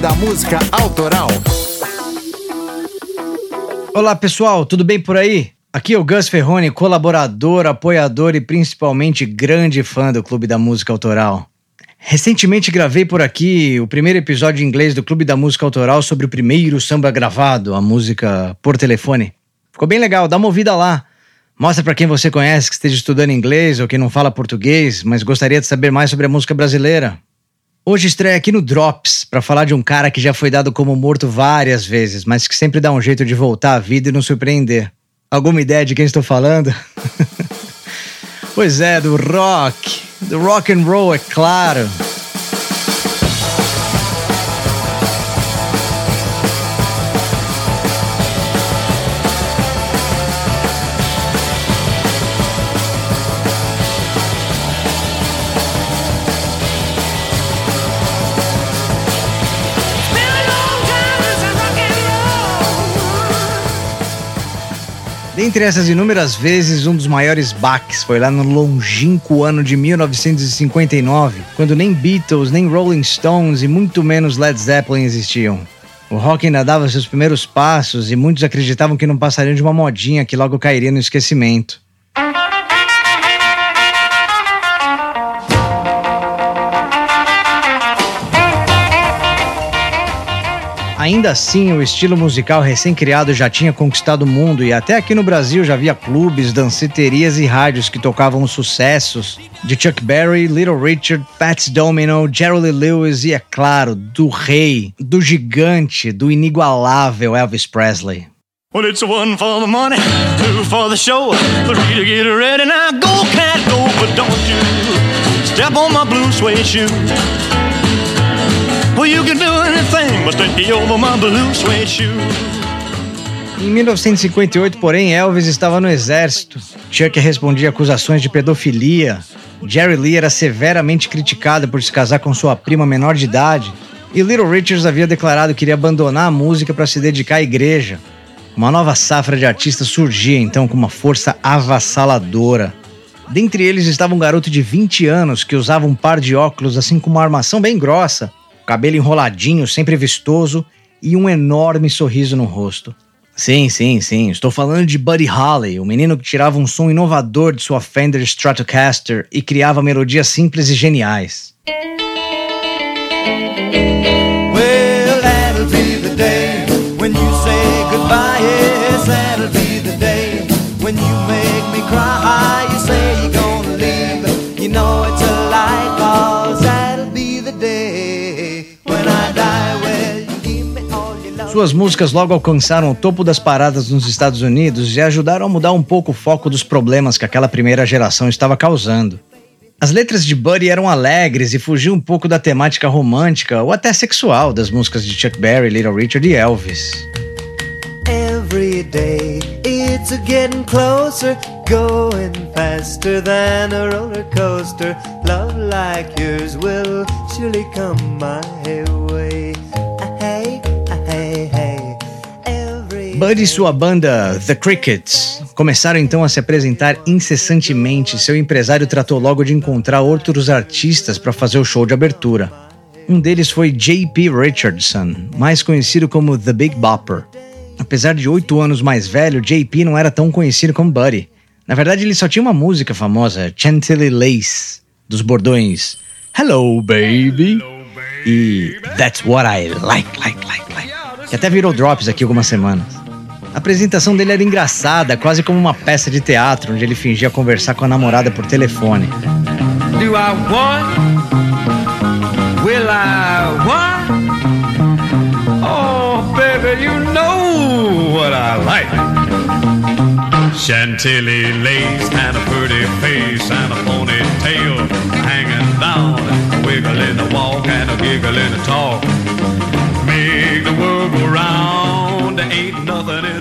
Da Música Autoral. Olá pessoal, tudo bem por aí? Aqui é o Gus Ferroni, colaborador, apoiador e principalmente grande fã do Clube da Música Autoral. Recentemente gravei por aqui o primeiro episódio em inglês do Clube da Música Autoral sobre o primeiro samba gravado, a música por telefone. Ficou bem legal, dá uma ouvida lá. Mostra para quem você conhece que esteja estudando inglês ou que não fala português, mas gostaria de saber mais sobre a música brasileira. Hoje estreia aqui no Drops para falar de um cara que já foi dado como morto várias vezes, mas que sempre dá um jeito de voltar à vida e nos surpreender. Alguma ideia de quem estou falando? pois é, do rock, do rock and roll, é claro. Dentre essas inúmeras vezes, um dos maiores baques foi lá no longínquo ano de 1959, quando nem Beatles, nem Rolling Stones e muito menos Led Zeppelin existiam. O rock ainda dava seus primeiros passos e muitos acreditavam que não passariam de uma modinha que logo cairia no esquecimento. Ainda assim, o estilo musical recém-criado já tinha conquistado o mundo e até aqui no Brasil já havia clubes, danceterias e rádios que tocavam os sucessos de Chuck Berry, Little Richard, Fats Domino, Jerry Lee Lewis e, é claro, do rei, do gigante, do inigualável Elvis Presley. Well, it's one for the money, two for the show, three to get ready. Now go, cat, go, but don't you step on my blue suede shoe. Em 1958, porém, Elvis estava no exército. Chuck respondia acusações de pedofilia. Jerry Lee era severamente criticado por se casar com sua prima menor de idade. E Little Richards havia declarado que iria abandonar a música para se dedicar à igreja. Uma nova safra de artistas surgia então com uma força avassaladora. Dentre eles estava um garoto de 20 anos que usava um par de óculos assim com uma armação bem grossa cabelo enroladinho, sempre vistoso e um enorme sorriso no rosto. Sim, sim, sim, estou falando de Buddy Holly, o menino que tirava um som inovador de sua Fender Stratocaster e criava melodias simples e geniais. Suas músicas logo alcançaram o topo das paradas nos Estados Unidos e ajudaram a mudar um pouco o foco dos problemas que aquela primeira geração estava causando. As letras de Buddy eram alegres e fugiam um pouco da temática romântica ou até sexual das músicas de Chuck Berry, Little Richard e Elvis. Every day it's getting closer, going faster than a roller coaster. Love like yours will surely come my way. Buddy e sua banda The Crickets começaram então a se apresentar incessantemente. Seu empresário tratou logo de encontrar outros artistas para fazer o show de abertura. Um deles foi J.P. Richardson, mais conhecido como The Big Bopper. Apesar de oito anos mais velho, J.P. não era tão conhecido como Buddy. Na verdade, ele só tinha uma música famosa, Chantilly Lace, dos bordões Hello, baby, e That's What I Like, Like, Like, Like, que até virou drops aqui algumas semanas. A apresentação dele era engraçada, quase como uma peça de teatro, onde ele fingia conversar com a namorada por telefone. Do I want? Will I want? Oh, baby, you know what I like. Chantilly lace and a pretty face and a ponytail hanging down, wiggling the walk and a giggling the talk. Make the world go round, ain't nothing in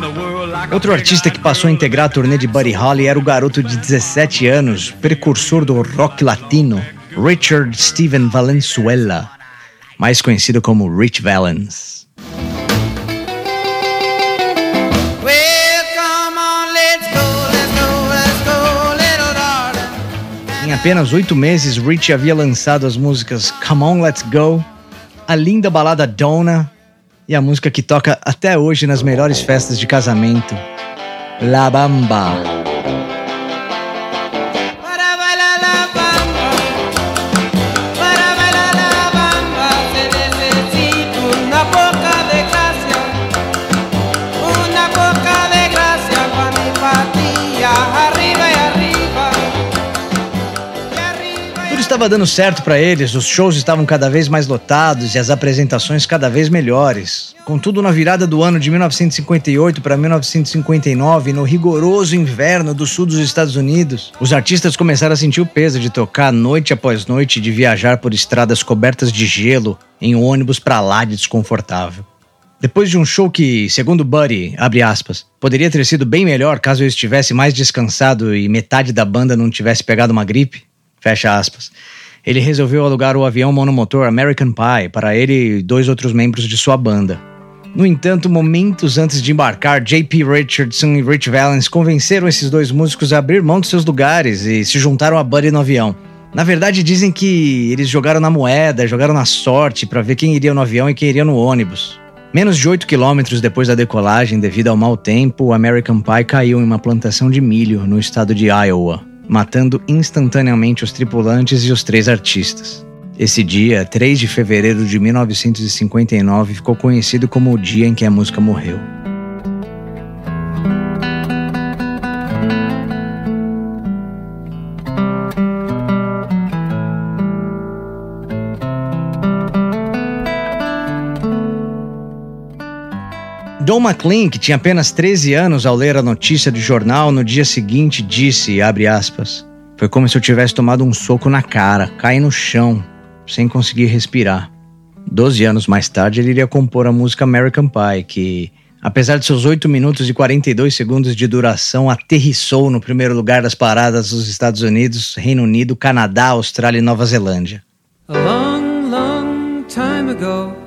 Outro artista que passou a integrar a turnê de Buddy Holly era o garoto de 17 anos, precursor do rock latino, Richard Steven Valenzuela, mais conhecido como Rich Valens. Em apenas oito meses, Rich havia lançado as músicas Come On Let's Go, a linda balada Donna e a música que toca até hoje nas melhores festas de casamento, La Bamba. Estava dando certo para eles, os shows estavam cada vez mais lotados e as apresentações cada vez melhores. Contudo, na virada do ano de 1958 para 1959, no rigoroso inverno do sul dos Estados Unidos, os artistas começaram a sentir o peso de tocar noite após noite de viajar por estradas cobertas de gelo em um ônibus para lá de desconfortável. Depois de um show que, segundo Buddy, abre aspas, poderia ter sido bem melhor caso eu estivesse mais descansado e metade da banda não tivesse pegado uma gripe, Fecha aspas. Ele resolveu alugar o avião monomotor American Pie para ele e dois outros membros de sua banda. No entanto, momentos antes de embarcar, J.P. Richardson e Rich Valens convenceram esses dois músicos a abrir mão de seus lugares e se juntaram a Buddy no avião. Na verdade, dizem que eles jogaram na moeda, jogaram na sorte para ver quem iria no avião e quem iria no ônibus. Menos de 8 quilômetros depois da decolagem, devido ao mau tempo, o American Pie caiu em uma plantação de milho no estado de Iowa matando instantaneamente os tripulantes e os três artistas. Esse dia, 3 de fevereiro de 1959, ficou conhecido como o dia em que a música morreu. Don McLean, que tinha apenas 13 anos ao ler a notícia do jornal, no dia seguinte disse, aspas, foi como se eu tivesse tomado um soco na cara, caí no chão, sem conseguir respirar. Doze anos mais tarde, ele iria compor a música American Pie, que, apesar de seus 8 minutos e 42 segundos de duração, aterrissou no primeiro lugar das paradas dos Estados Unidos, Reino Unido, Canadá, Austrália e Nova Zelândia. A long, long time ago.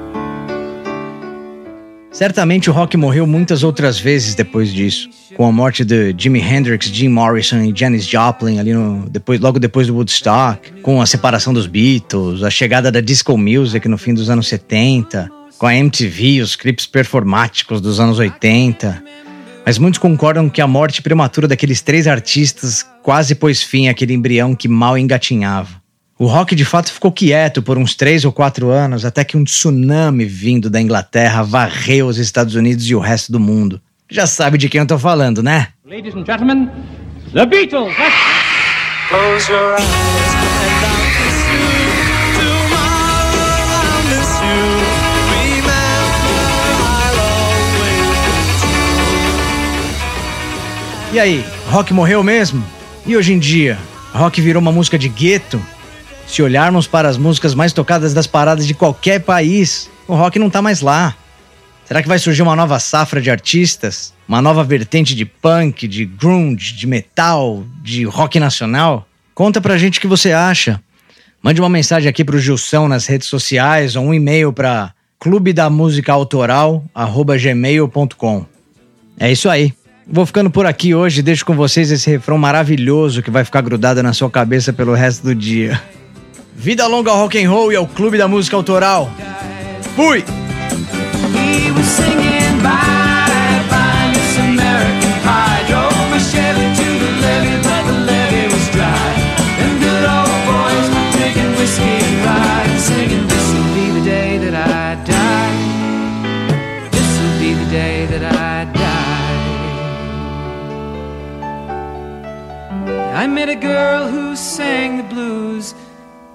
Certamente o rock morreu muitas outras vezes depois disso, com a morte de Jimi Hendrix, Jim Morrison e Janis Joplin ali no, depois, logo depois do Woodstock, com a separação dos Beatles, a chegada da disco music no fim dos anos 70, com a MTV, os clipes performáticos dos anos 80. Mas muitos concordam que a morte prematura daqueles três artistas quase pôs fim àquele embrião que mal engatinhava. O rock de fato ficou quieto por uns três ou quatro anos, até que um tsunami vindo da Inglaterra varreu os Estados Unidos e o resto do mundo. Já sabe de quem eu tô falando, né? Ladies and gentlemen, The Beatles! Close your eyes E aí, rock morreu mesmo? E hoje em dia, rock virou uma música de gueto? Se olharmos para as músicas mais tocadas das paradas de qualquer país, o rock não está mais lá. Será que vai surgir uma nova safra de artistas? Uma nova vertente de punk, de grunge, de metal, de rock nacional? Conta pra gente o que você acha. Mande uma mensagem aqui pro Gilson nas redes sociais ou um e-mail para clube. É isso aí. Vou ficando por aqui hoje, deixo com vocês esse refrão maravilhoso que vai ficar grudado na sua cabeça pelo resto do dia. Vida longa ao rock and roll e ao clube da música autoral. Fui! I met a girl who sang the blues